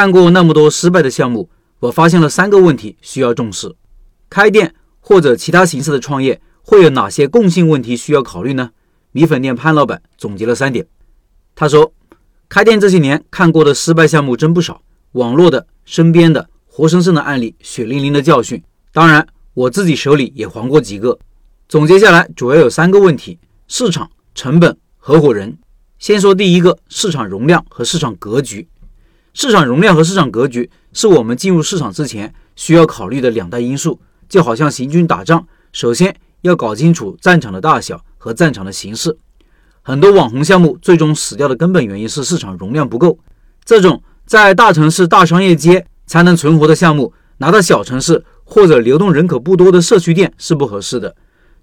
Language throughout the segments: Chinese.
看过那么多失败的项目，我发现了三个问题需要重视：开店或者其他形式的创业会有哪些共性问题需要考虑呢？米粉店潘老板总结了三点。他说，开店这些年看过的失败项目真不少，网络的、身边的、活生生的案例，血淋淋的教训。当然，我自己手里也黄过几个。总结下来，主要有三个问题：市场、成本、合伙人。先说第一个，市场容量和市场格局。市场容量和市场格局是我们进入市场之前需要考虑的两大因素。就好像行军打仗，首先要搞清楚战场的大小和战场的形势。很多网红项目最终死掉的根本原因是市场容量不够。这种在大城市大商业街才能存活的项目，拿到小城市或者流动人口不多的社区店是不合适的。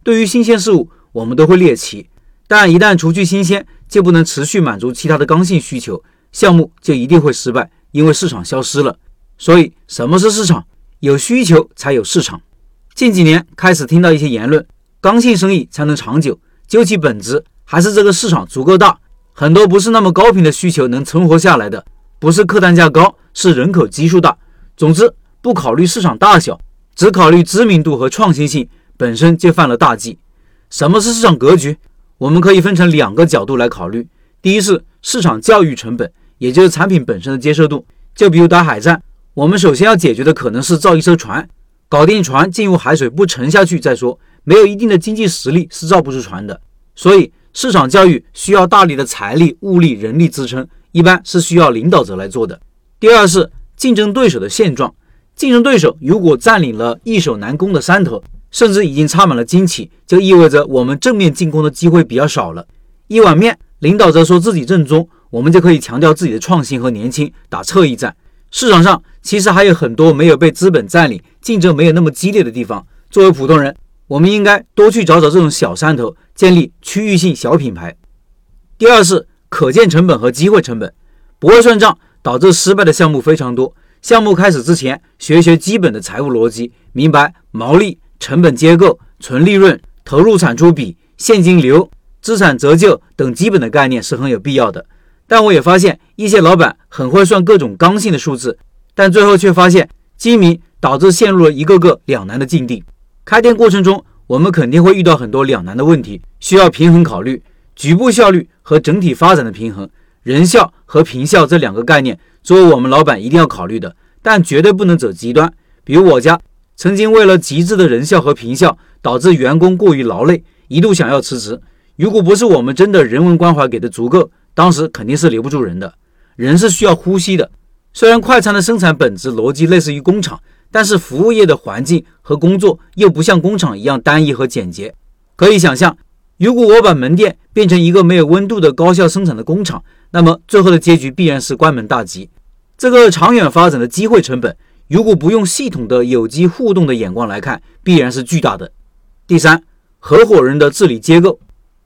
对于新鲜事物，我们都会猎奇，但一旦除去新鲜，就不能持续满足其他的刚性需求，项目就一定会失败，因为市场消失了。所以，什么是市场？有需求才有市场。近几年开始听到一些言论，刚性生意才能长久，究其本质，还是这个市场足够大，很多不是那么高频的需求能存活下来的，不是客单价高，是人口基数大。总之，不考虑市场大小，只考虑知名度和创新性。本身就犯了大忌。什么是市场格局？我们可以分成两个角度来考虑。第一是市场教育成本，也就是产品本身的接受度。就比如打海战，我们首先要解决的可能是造一艘船，搞定船进入海水不沉下去再说。没有一定的经济实力是造不出船的。所以市场教育需要大力的财力、物力、人力支撑，一般是需要领导者来做的。第二是竞争对手的现状，竞争对手如果占领了易守难攻的山头。甚至已经插满了荆棘，就意味着我们正面进攻的机会比较少了。一碗面，领导者说自己正宗，我们就可以强调自己的创新和年轻，打侧翼战。市场上其实还有很多没有被资本占领、竞争没有那么激烈的地方。作为普通人，我们应该多去找找这种小山头，建立区域性小品牌。第二是可见成本和机会成本，不会算账导致失败的项目非常多。项目开始之前，学学基本的财务逻辑，明白毛利。成本结构、纯利润、投入产出比、现金流、资产折旧等基本的概念是很有必要的。但我也发现一些老板很会算各种刚性的数字，但最后却发现精明导致陷入了一个个两难的境地。开店过程中，我们肯定会遇到很多两难的问题，需要平衡考虑局部效率和整体发展的平衡。人效和平效这两个概念，作为我们老板一定要考虑的，但绝对不能走极端。比如我家。曾经为了极致的人效和平效，导致员工过于劳累，一度想要辞职。如果不是我们真的人文关怀给的足够，当时肯定是留不住人的。人是需要呼吸的。虽然快餐的生产本质逻辑类似于工厂，但是服务业的环境和工作又不像工厂一样单一和简洁。可以想象，如果我把门店变成一个没有温度的高效生产的工厂，那么最后的结局必然是关门大吉。这个长远发展的机会成本。如果不用系统的有机互动的眼光来看，必然是巨大的。第三，合伙人的治理结构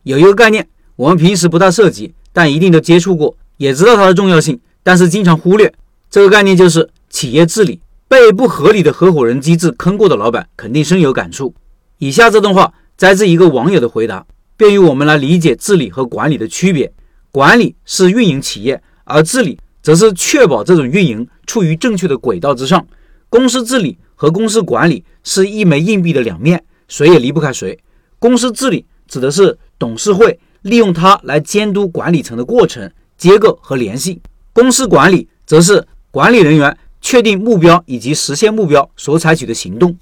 有一个概念，我们平时不大涉及，但一定都接触过，也知道它的重要性，但是经常忽略。这个概念就是企业治理。被不合理的合伙人机制坑过的老板肯定深有感触。以下这段话摘自一个网友的回答，便于我们来理解治理和管理的区别。管理是运营企业，而治理。则是确保这种运营处于正确的轨道之上。公司治理和公司管理是一枚硬币的两面，谁也离不开谁。公司治理指的是董事会利用它来监督管理层的过程、结构和联系；公司管理则是管理人员确定目标以及实现目标所采取的行动。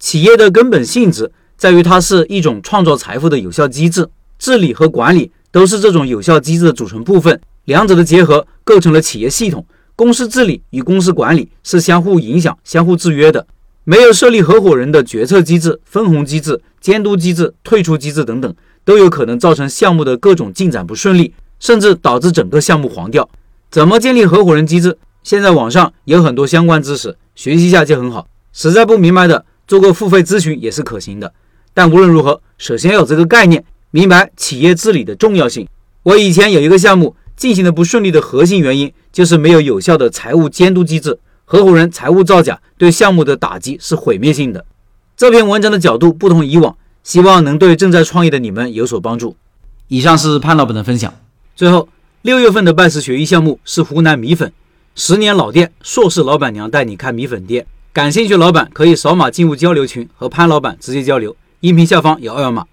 企业的根本性质在于它是一种创造财富的有效机制，治理和管理都是这种有效机制的组成部分。两者的结合构成了企业系统。公司治理与公司管理是相互影响、相互制约的。没有设立合伙人的决策机制、分红机制、监督机制、退出机制等等，都有可能造成项目的各种进展不顺利，甚至导致整个项目黄掉。怎么建立合伙人机制？现在网上有很多相关知识，学习一下就很好。实在不明白的，做个付费咨询也是可行的。但无论如何，首先要有这个概念，明白企业治理的重要性。我以前有一个项目。进行的不顺利的核心原因就是没有有效的财务监督机制，合伙人财务造假对项目的打击是毁灭性的。这篇文章的角度不同以往，希望能对正在创业的你们有所帮助。以上是潘老板的分享。最后，六月份的拜师学艺项目是湖南米粉，十年老店，硕士老板娘带你开米粉店。感兴趣老板可以扫码进入交流群，和潘老板直接交流。音频下方有二维码。